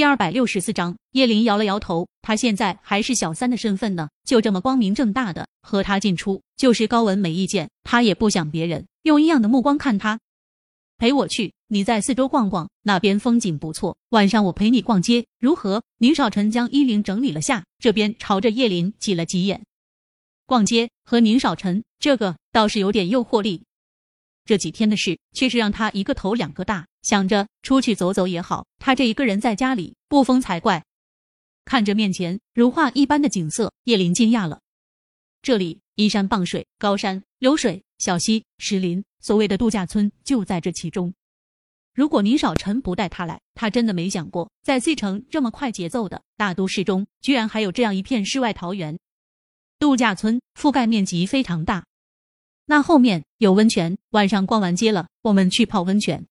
第二百六十四章，叶林摇了摇头，他现在还是小三的身份呢，就这么光明正大的和他进出，就是高文没意见，他也不想别人用异样的目光看他。陪我去，你在四周逛逛，那边风景不错，晚上我陪你逛街，如何？宁少臣将衣领整理了下，这边朝着叶林挤了挤眼。逛街和宁少臣，这个倒是有点诱惑力。这几天的事却是让他一个头两个大，想着出去走走也好，他这一个人在家里不疯才怪。看着面前如画一般的景色，叶林惊讶了。这里依山傍水，高山流水，小溪石林，所谓的度假村就在这其中。如果宁少臣不带他来，他真的没想过，在 C 城这么快节奏的大都市中，居然还有这样一片世外桃源。度假村覆盖面积非常大。那后面有温泉，晚上逛完街了，我们去泡温泉。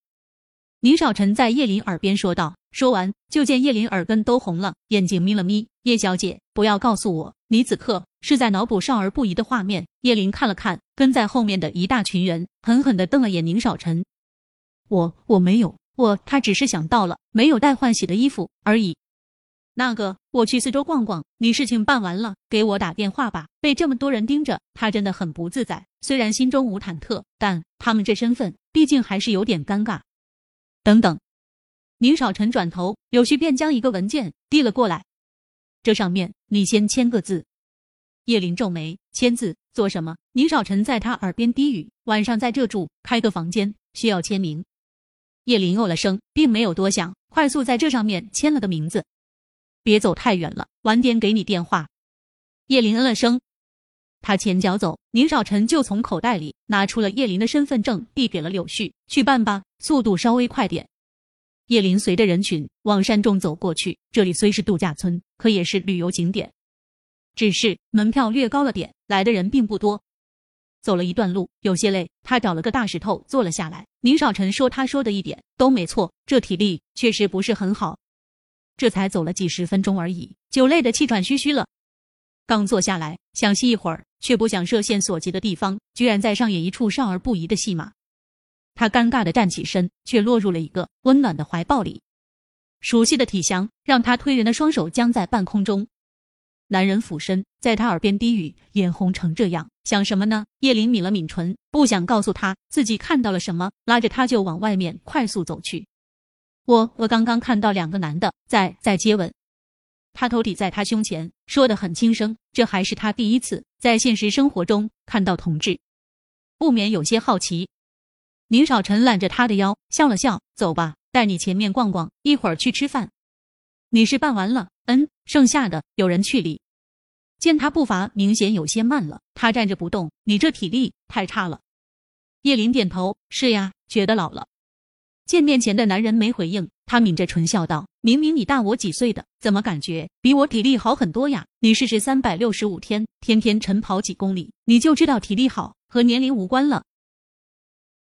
宁少臣在叶林耳边说道。说完，就见叶林耳根都红了，眼睛眯了眯。叶小姐，不要告诉我你此刻是在脑补少儿不宜的画面。叶林看了看跟在后面的一大群人，狠狠的瞪了眼宁少臣。我我没有，我他只是想到了没有带换洗的衣服而已。那个，我去四周逛逛，你事情办完了给我打电话吧。被这么多人盯着，他真的很不自在。虽然心中无忐忑，但他们这身份，毕竟还是有点尴尬。等等，宁少臣转头，柳絮便将一个文件递了过来。这上面你先签个字。叶林皱眉，签字做什么？宁少臣在他耳边低语：“晚上在这住，开个房间，需要签名。”叶林哦了声，并没有多想，快速在这上面签了个名字。别走太远了，晚点给你电话。叶林嗯了声，他前脚走，宁少臣就从口袋里拿出了叶林的身份证，递给了柳絮，去办吧，速度稍微快点。叶林随着人群往山中走过去，这里虽是度假村，可也是旅游景点，只是门票略高了点，来的人并不多。走了一段路，有些累，他找了个大石头坐了下来。宁少臣说：“他说的一点都没错，这体力确实不是很好。”这才走了几十分钟而已，就累得气喘吁吁了。刚坐下来想歇一会儿，却不想射线所及的地方居然在上演一处少儿不宜的戏码。他尴尬的站起身，却落入了一个温暖的怀抱里。熟悉的体香让他推人的双手僵在半空中。男人俯身在他耳边低语，眼红成这样，想什么呢？叶林抿了抿唇，不想告诉他自己看到了什么，拉着他就往外面快速走去。我我刚刚看到两个男的在在接吻，他头抵在他胸前，说的很轻声。这还是他第一次在现实生活中看到同志，不免有些好奇。宁少臣揽着他的腰，笑了笑：“走吧，带你前面逛逛，一会儿去吃饭。你是办完了？嗯，剩下的有人去理。”见他步伐明显有些慢了，他站着不动：“你这体力太差了。”叶林点头：“是呀，觉得老了。”见面前的男人没回应，他抿着唇笑道：“明明你大我几岁的，怎么感觉比我体力好很多呀？你试试三百六十五天，天天晨跑几公里，你就知道体力好和年龄无关了。”